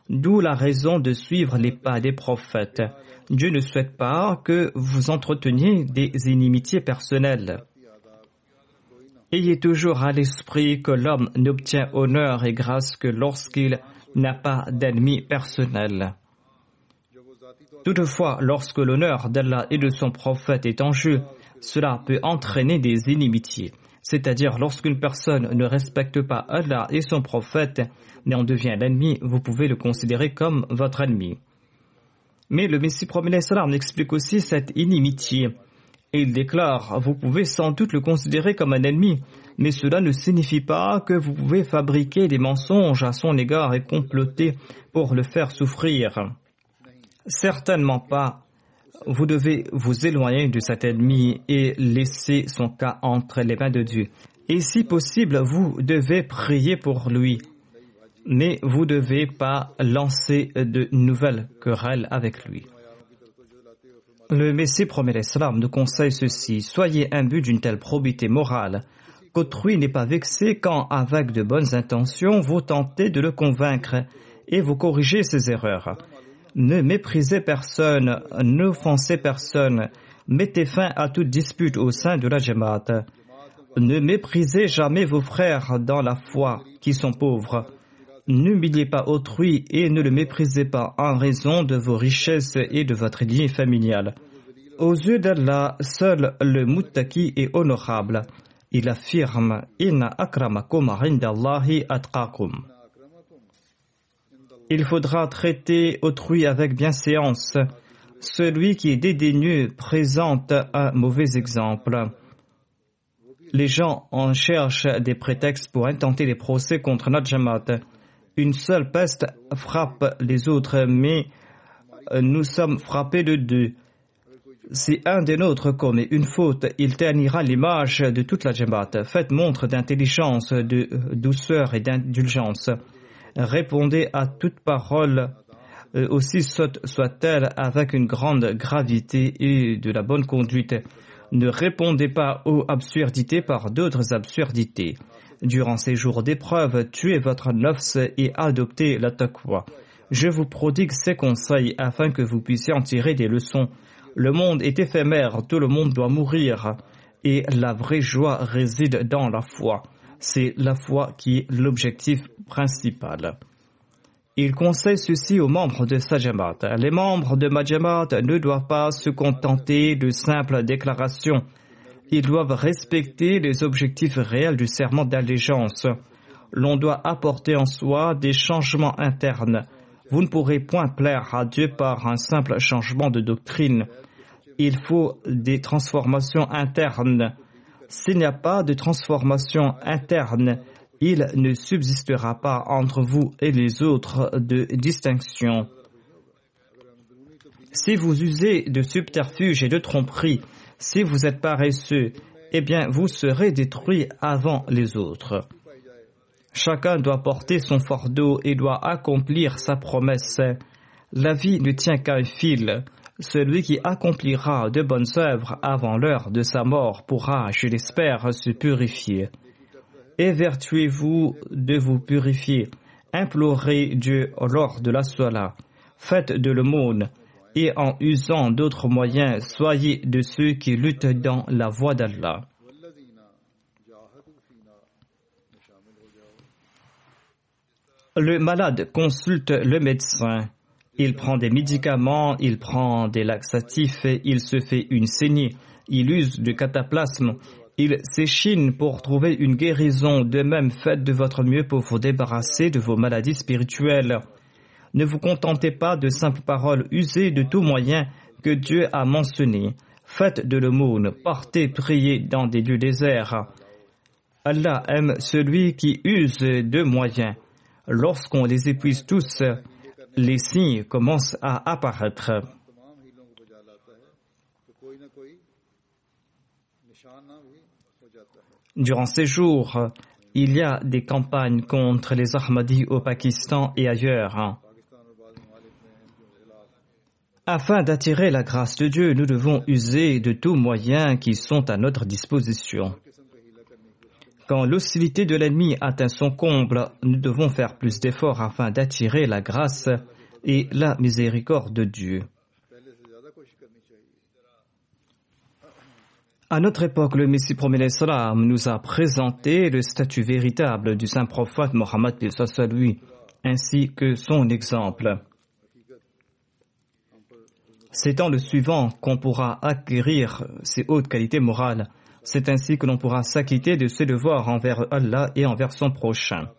D'où la raison de suivre les pas des prophètes. Dieu ne souhaite pas que vous entreteniez des inimitiés personnelles. Ayez toujours à l'esprit que l'homme n'obtient honneur et grâce que lorsqu'il n'a pas d'ennemis personnels. Toutefois, lorsque l'honneur d'Allah et de son prophète est en jeu, cela peut entraîner des inimitiés. C'est-à-dire, lorsqu'une personne ne respecte pas Allah et son prophète, mais en devient l'ennemi, vous pouvez le considérer comme votre ennemi. Mais le Messie promet salam explique aussi cette inimitié. Il déclare, vous pouvez sans doute le considérer comme un ennemi, mais cela ne signifie pas que vous pouvez fabriquer des mensonges à son égard et comploter pour le faire souffrir. Certainement pas. Vous devez vous éloigner de cet ennemi et laisser son cas entre les mains de Dieu. Et si possible, vous devez prier pour lui. Mais vous ne devez pas lancer de nouvelles querelles avec lui. Le Messie promet l'Islam nous conseille ceci. Soyez imbu d'une telle probité morale qu'autrui n'est pas vexé quand, avec de bonnes intentions, vous tentez de le convaincre et vous corrigez ses erreurs. Ne méprisez personne, n'offensez personne, mettez fin à toute dispute au sein de la Jamaat. Ne méprisez jamais vos frères dans la foi qui sont pauvres. N'humiliez pas autrui et ne le méprisez pas en raison de vos richesses et de votre ligne familiale. Aux yeux d'Allah, seul le muttaki est honorable. Il affirme Inna akramakum indallahi atqakum il faudra traiter autrui avec bienséance. Celui qui est dédaigneux présente un mauvais exemple. Les gens en cherchent des prétextes pour intenter des procès contre notre. Une seule peste frappe les autres, mais nous sommes frappés de deux. Si un des nôtres commet une faute, il ternira l'image de toute la Jamaat. Faites montre d'intelligence, de douceur et d'indulgence répondez à toute parole, euh, aussi soit-elle, avec une grande gravité et de la bonne conduite. Ne répondez pas aux absurdités par d'autres absurdités. Durant ces jours d'épreuve, tuez votre nafs et adoptez la taqwa. Je vous prodigue ces conseils afin que vous puissiez en tirer des leçons. Le monde est éphémère, tout le monde doit mourir, et la vraie joie réside dans la foi c'est la foi qui est l'objectif principal. Il conseille ceci aux membres de Sajamat. Les membres de Majamat ne doivent pas se contenter de simples déclarations. Ils doivent respecter les objectifs réels du serment d'allégeance. L'on doit apporter en soi des changements internes. Vous ne pourrez point plaire à Dieu par un simple changement de doctrine. Il faut des transformations internes. S'il n'y a pas de transformation interne, il ne subsistera pas entre vous et les autres de distinction. Si vous usez de subterfuges et de tromperies, si vous êtes paresseux, eh bien vous serez détruits avant les autres. Chacun doit porter son fardeau et doit accomplir sa promesse. La vie ne tient qu'à un fil. Celui qui accomplira de bonnes œuvres avant l'heure de sa mort pourra, je l'espère, se purifier. Évertuez-vous de vous purifier. Implorez Dieu lors de la sola. Faites de l'aumône. Et en usant d'autres moyens, soyez de ceux qui luttent dans la voie d'Allah. Le malade consulte le médecin. Il prend des médicaments, il prend des laxatifs, il se fait une saignée, il use du cataplasme, il s'échine pour trouver une guérison. De même, faites de votre mieux pour vous débarrasser de vos maladies spirituelles. Ne vous contentez pas de simples paroles, usées de tout moyen que Dieu a mentionné. Faites de l'aumône, portez, priez dans des lieux déserts. Allah aime celui qui use de moyens. Lorsqu'on les épuise tous, les signes commencent à apparaître. Durant ces jours, il y a des campagnes contre les Ahmadis au Pakistan et ailleurs. Afin d'attirer la grâce de Dieu, nous devons user de tous moyens qui sont à notre disposition. Quand l'hostilité de l'ennemi atteint son comble, nous devons faire plus d'efforts afin d'attirer la grâce et la miséricorde de Dieu. À notre époque, le Messie promet l'Islam nous a présenté le statut véritable du saint prophète Mohammed lui, ainsi que son exemple. C'est dans le suivant qu'on pourra acquérir ces hautes qualités morales. C'est ainsi que l'on pourra s'acquitter de ses devoirs envers Allah et envers son prochain.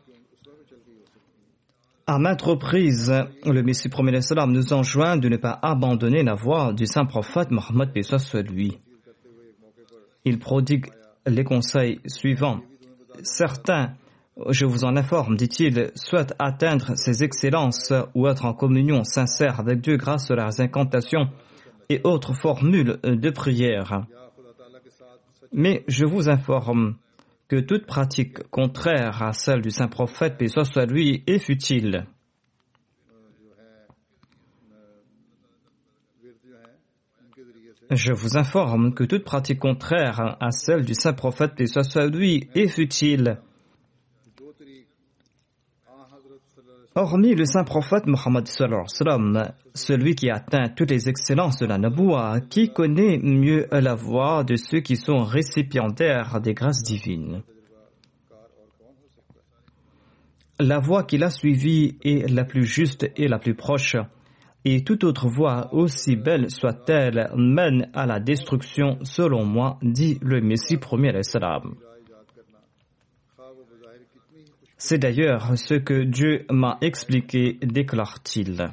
À maintes reprises, le Messie premier salam nous enjoint de ne pas abandonner la voie du saint prophète Mohammed à lui. Il prodigue les conseils suivants. Certains, je vous en informe, dit-il, soit atteindre ces excellences ou être en communion sincère avec Dieu grâce à leurs incantations et autres formules de prière. Mais je vous informe que toute pratique contraire à celle du saint prophète, paix soit soit lui, est futile. Je vous informe que toute pratique contraire à celle du saint prophète, paix soit soit lui, est futile. Hormis le saint prophète Mohammed celui qui atteint toutes les excellences de la Naboua, qui connaît mieux la voie de ceux qui sont récipiendaires des grâces divines. La voie qu'il a suivie est la plus juste et la plus proche, et toute autre voie, aussi belle soit-elle, mène à la destruction, selon moi, dit le Messie premier alayhi c'est d'ailleurs ce que Dieu m'a expliqué, déclare-t-il.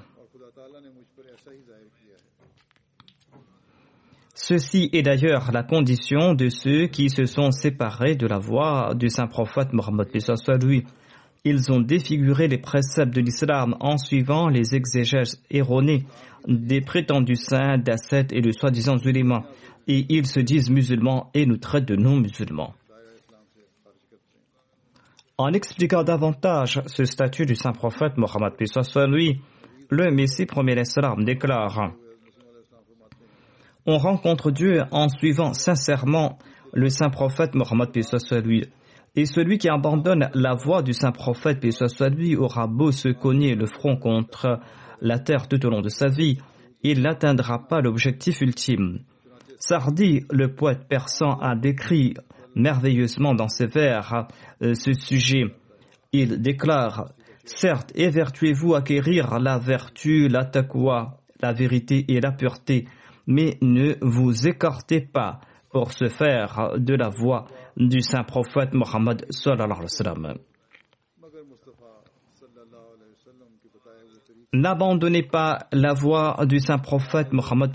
Ceci est d'ailleurs la condition de ceux qui se sont séparés de la voie du saint prophète Mohammed lui. Ils ont défiguré les préceptes de l'islam en suivant les exégèses erronées des prétendus saints d'Asset et de soi-disant musulmans. Et ils se disent musulmans et nous traitent de non-musulmans. En expliquant davantage ce statut du saint prophète Mohammed soit lui, le Messie premier l'Islam déclare on rencontre Dieu en suivant sincèrement le saint prophète Mohammed soit lui. Et celui qui abandonne la voie du saint prophète soit lui aura beau se cogner le front contre la terre tout au long de sa vie, il n'atteindra pas l'objectif ultime. Sardi, le poète persan, a décrit merveilleusement dans ses vers euh, ce sujet. Il déclare Certes, évertuez-vous à acquérir la vertu, la taqwa, la vérité et la pureté, mais ne vous écartez pas pour se faire de la voie du saint prophète Mohammed N'abandonnez pas la voie du saint prophète Mohammed.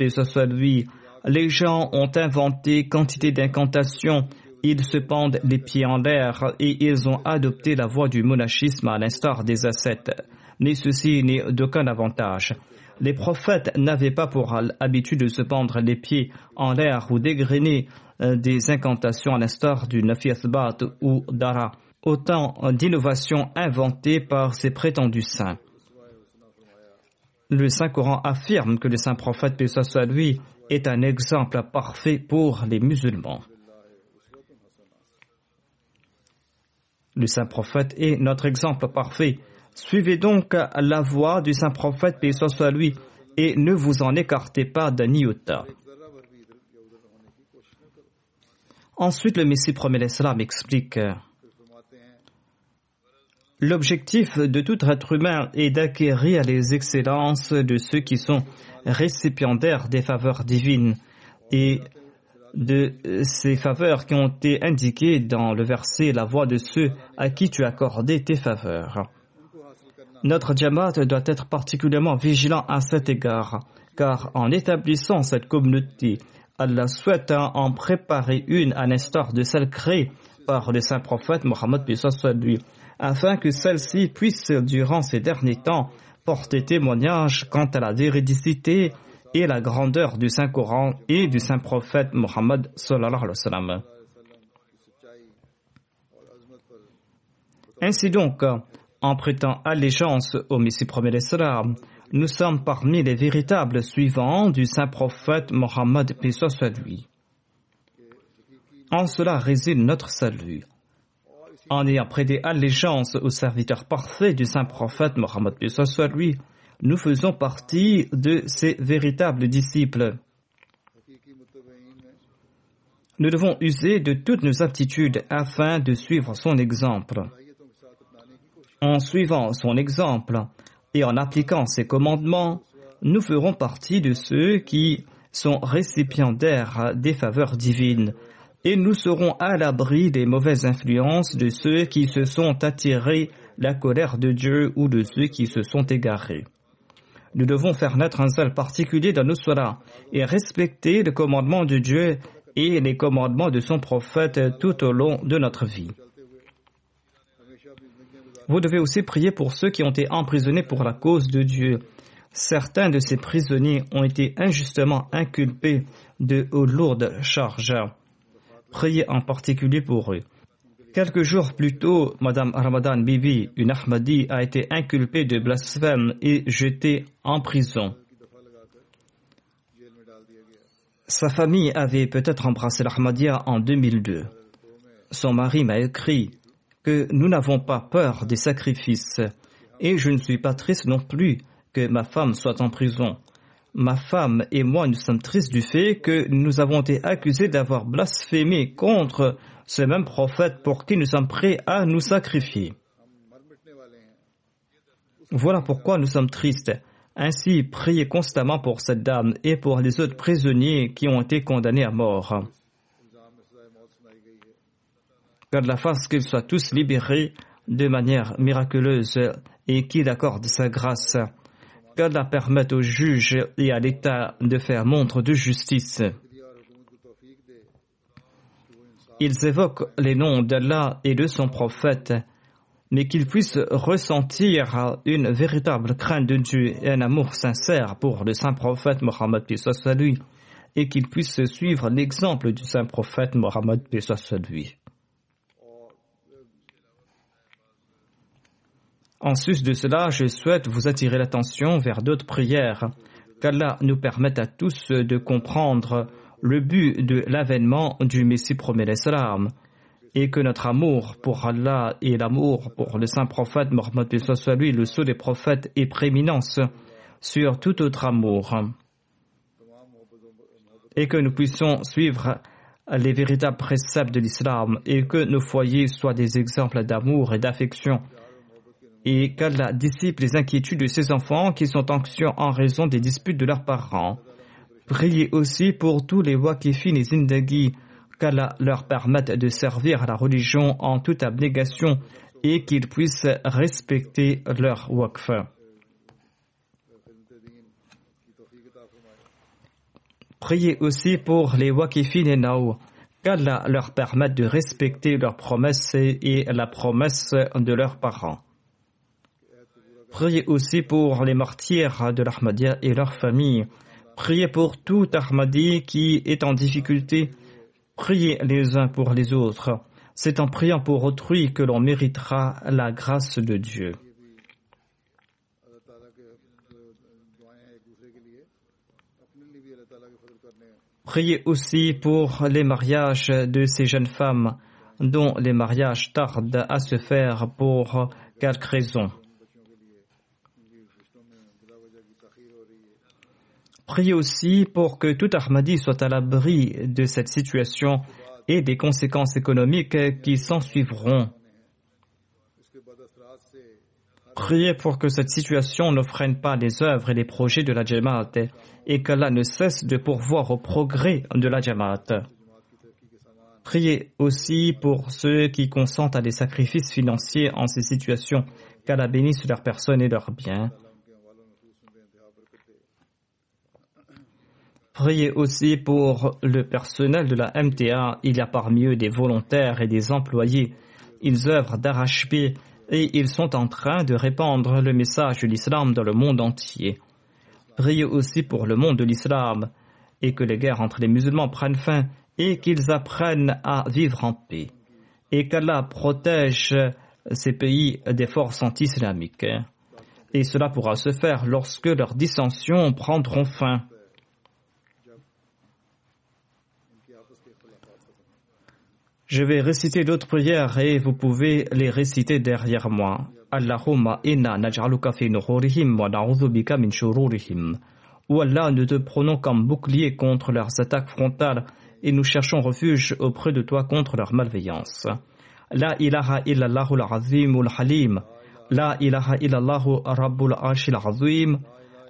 Les gens ont inventé quantité d'incantations ils se pendent les pieds en l'air et ils ont adopté la voie du monachisme à l'instar des ascètes. Mais ceci n'est d'aucun avantage. Les prophètes n'avaient pas pour habitude de se pendre les pieds en l'air ou dégrainer euh, des incantations à l'instar du Nafiathbat ou Dara. Autant d'innovations inventées par ces prétendus saints. Le Saint-Coran affirme que le Saint prophète, paix soit lui, est un exemple parfait pour les musulmans. Le saint prophète est notre exemple parfait. Suivez donc la voie du saint prophète, paix soit soit lui, et ne vous en écartez pas d'un iota. Ensuite, le Messie promet l'Islam explique euh, L'objectif de tout être humain est d'acquérir les excellences de ceux qui sont récipiendaires des faveurs divines et de euh, ces faveurs qui ont été indiquées dans le verset La voix de ceux à qui tu as accordé tes faveurs. Notre Jamaat doit être particulièrement vigilant à cet égard, car en établissant cette communauté, Allah souhaite en préparer une à l'instar de celle créée par le saint prophète Mohammed lui, afin que celle-ci puisse, durant ces derniers temps, porter témoignage quant à la véridicité et la grandeur du Saint-Coran et du Saint-Prophète Mohammed. Ainsi donc, en prêtant allégeance au Messie premier nous sommes parmi les véritables suivants du saint prophète Mohammed lui. En cela réside notre salut. En ayant prêté allégeance au serviteur parfait du saint prophète Mohammed soit lui, nous faisons partie de ses véritables disciples. Nous devons user de toutes nos aptitudes afin de suivre son exemple. En suivant son exemple et en appliquant ses commandements, nous ferons partie de ceux qui sont récipiendaires des faveurs divines et nous serons à l'abri des mauvaises influences de ceux qui se sont attirés la colère de Dieu ou de ceux qui se sont égarés. Nous devons faire naître un seul particulier dans nos soins et respecter le commandement de Dieu et les commandements de son prophète tout au long de notre vie. Vous devez aussi prier pour ceux qui ont été emprisonnés pour la cause de Dieu. Certains de ces prisonniers ont été injustement inculpés de lourdes charges. Priez en particulier pour eux. Quelques jours plus tôt, Madame Ramadan Bibi, une Ahmadi, a été inculpée de blasphème et jetée en prison. Sa famille avait peut-être embrassé l'Ahmadiyya en 2002. Son mari m'a écrit que nous n'avons pas peur des sacrifices et je ne suis pas triste non plus que ma femme soit en prison. Ma femme et moi, nous sommes tristes du fait que nous avons été accusés d'avoir blasphémé contre ce même prophète pour qui nous sommes prêts à nous sacrifier. Voilà pourquoi nous sommes tristes. Ainsi, priez constamment pour cette dame et pour les autres prisonniers qui ont été condamnés à mort la fasse qu'ils soient tous libérés de manière miraculeuse et qu'il accorde sa grâce. la permette aux juges et à l'État de faire montre de justice. Ils évoquent les noms d'Allah et de son prophète, mais qu'ils puissent ressentir une véritable crainte de Dieu et un amour sincère pour le saint prophète Mohammed lui, et qu'ils puissent suivre l'exemple du saint prophète Mohammed lui. En sus de cela, je souhaite vous attirer l'attention vers d'autres prières, qu'Allah nous permette à tous de comprendre le but de l'avènement du Messie premier l'Islam et que notre amour pour Allah et l'amour pour le saint prophète Mohammed soit lui le sceau des prophètes ait prééminence sur tout autre amour. Et que nous puissions suivre les véritables préceptes de l'islam et que nos foyers soient des exemples d'amour et d'affection. Et qu'Allah dissipe les inquiétudes de ses enfants qui sont anxieux en raison des disputes de leurs parents. Priez aussi pour tous les wakifin et zindagi, qu'Allah leur permette de servir la religion en toute abnégation et qu'ils puissent respecter leur waqf. Priez aussi pour les wakifin et nao, qu'Allah leur permette de respecter leurs promesses et la promesse de leurs parents. Priez aussi pour les martyrs de l'Ahmadiyya et leurs familles. Priez pour tout Ahmadi qui est en difficulté. Priez les uns pour les autres. C'est en priant pour autrui que l'on méritera la grâce de Dieu. Priez aussi pour les mariages de ces jeunes femmes dont les mariages tardent à se faire pour quelques raisons. Priez aussi pour que tout Ahmadi soit à l'abri de cette situation et des conséquences économiques qui s'en suivront. Priez pour que cette situation ne freine pas les œuvres et les projets de la Jamaat et qu'Allah ne cesse de pourvoir au progrès de la Jamaat. Priez aussi pour ceux qui consentent à des sacrifices financiers en ces situations, qu'Allah bénisse leurs personnes et leurs biens. Priez aussi pour le personnel de la MTA. Il y a parmi eux des volontaires et des employés. Ils œuvrent d'arrache-pied et ils sont en train de répandre le message de l'islam dans le monde entier. Priez aussi pour le monde de l'islam et que les guerres entre les musulmans prennent fin et qu'ils apprennent à vivre en paix et qu'Allah protège ces pays des forces anti-islamiques. Et cela pourra se faire lorsque leurs dissensions prendront fin. Je vais réciter d'autres prières et vous pouvez les réciter derrière moi. Allahumma inna naj'aluka fi nuhurihim wa na'udhu bika min shururihim. Ou Allah, nous te prenons comme bouclier contre leurs attaques frontales et nous cherchons refuge auprès de toi contre leur malveillance. La ilaha illallahu al-azim al-halim. La ilaha illallahu rabbul arshil azim.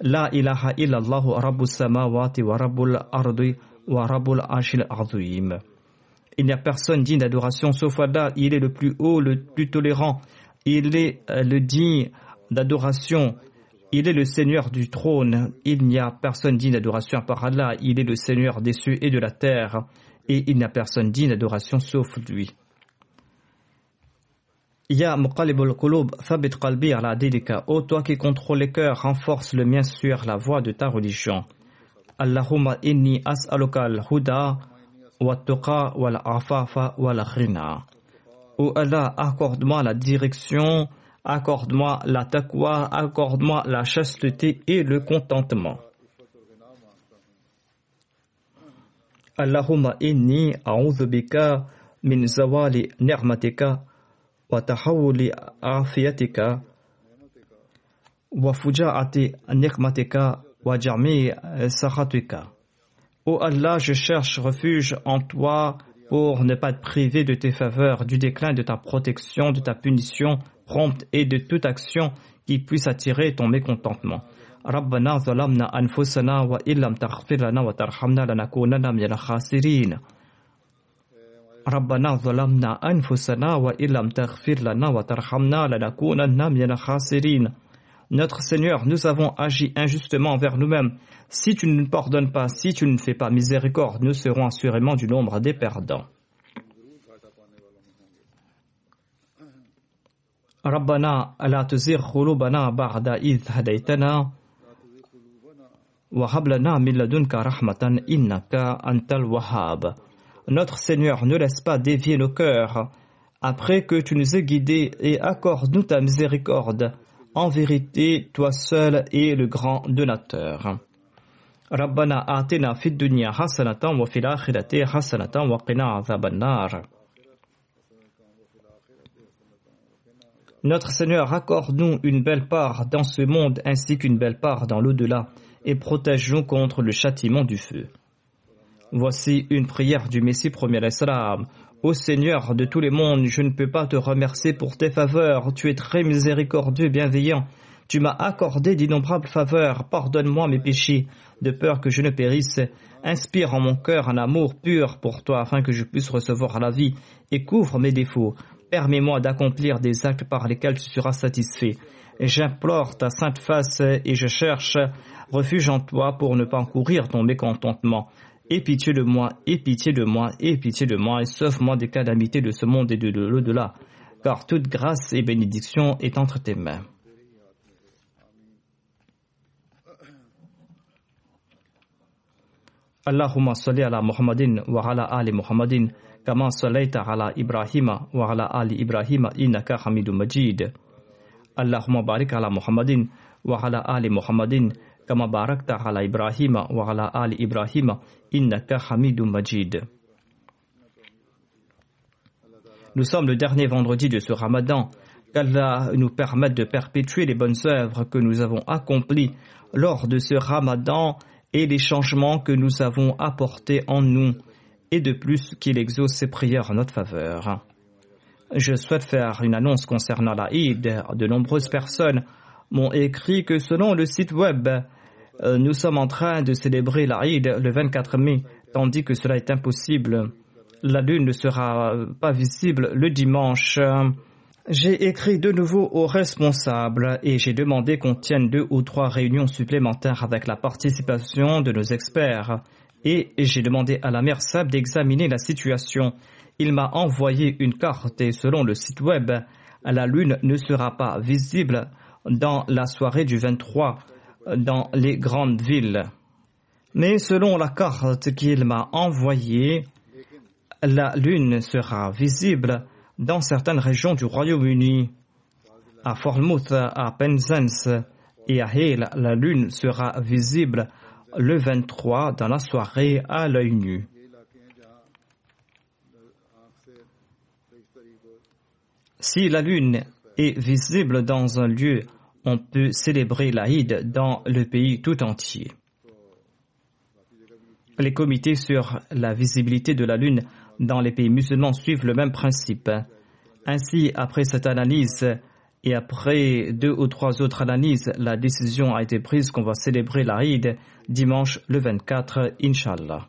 La ilaha illallahu rabbus samawati wa rabbul ardi wa rabbul arshil azim. Il n'y a personne digne d'adoration sauf Allah. Il est le plus haut, le plus tolérant. Il est euh, le digne d'adoration. Il est le Seigneur du trône. Il n'y a personne digne d'adoration par Allah. Il est le Seigneur des cieux et de la terre. Et il n'y a personne digne d'adoration sauf lui. Ya muqalibul qulub, thabit qalbi ala dilika. Ô toi qui contrôle les cœurs, renforce le mien sur la voie de ta religion. Allahumma inni as'aluka al-huda afafa wal ghina. Ô Allah, accorde-moi la direction, accorde-moi la taqwa, accorde-moi la chasteté et le contentement. Allahumma inni a'udhu bika min zawali ni'matika wa tahawuli afiyatika wa fuja'ati ni'matika wa jami sakhatika. Ô Allah, je cherche refuge en toi pour ne pas te priver de tes faveurs, du déclin de ta protection, de ta punition prompte et de toute action qui puisse attirer ton mécontentement. ربنا ظلمنا أنفسنا وإن لم تغفر لنا وترحمنا لنكونن من الخاسرين ربنا ظلمنا أنفسنا وإن لم تغفر لنا وترحمنا لنكونن من الخاسرين Notre Seigneur, nous avons agi injustement envers nous-mêmes. Si tu ne nous pardonnes pas, si tu ne fais pas miséricorde, nous serons assurément du nombre des perdants. ربنا لا تزغ قلوبنا بعد إذ هديتنا وهب لنا من لدنك رحمة إنك أنت الوهاب Notre Seigneur, ne laisse pas dévier nos cœurs après que tu nous aies guidés et accorde-nous ta miséricorde. En vérité, toi seul es le grand donateur. ربنا آتنا في الدنيا حسنة وفي الآخرة حسنة وقنا عذاب النار Notre Seigneur, accorde-nous une belle part dans ce monde ainsi qu'une belle part dans l'au-delà et protège-nous contre le châtiment du feu. Voici une prière du Messie premier Islam. Ô Seigneur de tous les mondes, je ne peux pas te remercier pour tes faveurs. Tu es très miséricordieux, bienveillant. Tu m'as accordé d'innombrables faveurs. Pardonne-moi mes péchés, de peur que je ne périsse. Inspire en mon cœur un amour pur pour toi, afin que je puisse recevoir la vie, et couvre mes défauts. Permets-moi d'accomplir des actes par lesquels tu seras satisfait. J'implore ta sainte face et je cherche refuge en toi pour ne pas encourir ton mécontentement. Aie pitié de moi, aie pitié de moi, aie pitié de moi, et sauve-moi des calamités de ce monde et de, l'au-delà, car toute grâce et bénédiction est entre tes mains. Allahumma salli ala Muhammadin wa ala ali Muhammadin, kama sallaita ala Ibrahima wa ala ali Ibrahima innaka Hamidum Majid. Allahumma barik ala Muhammadin wa ala ali Muhammadin, nous sommes le dernier vendredi de ce ramadan. Qu'Allah nous permette de perpétuer les bonnes œuvres que nous avons accomplies lors de ce ramadan et les changements que nous avons apportés en nous, et de plus qu'il exauce ses prières en notre faveur. Je souhaite faire une annonce concernant la Eid. De nombreuses personnes m'ont écrit que selon le site web, euh, nous sommes en train de célébrer la Eid le 24 mai, tandis que cela est impossible. La lune ne sera pas visible le dimanche. J'ai écrit de nouveau aux responsables et j'ai demandé qu'on tienne deux ou trois réunions supplémentaires avec la participation de nos experts et j'ai demandé à la mère Sab d'examiner la situation. Il m'a envoyé une carte et selon le site web, la lune ne sera pas visible dans la soirée du 23 dans les grandes villes. Mais selon la carte qu'il m'a envoyée, la lune sera visible dans certaines régions du Royaume-Uni. À Formouth, à Penzance et à Hale, la lune sera visible le 23 dans la soirée à l'œil nu. Si la lune est visible dans un lieu, on peut célébrer l'Aïd dans le pays tout entier. Les comités sur la visibilité de la lune dans les pays musulmans suivent le même principe. Ainsi, après cette analyse et après deux ou trois autres analyses, la décision a été prise qu'on va célébrer l'Aïd dimanche le 24, Inch'Allah.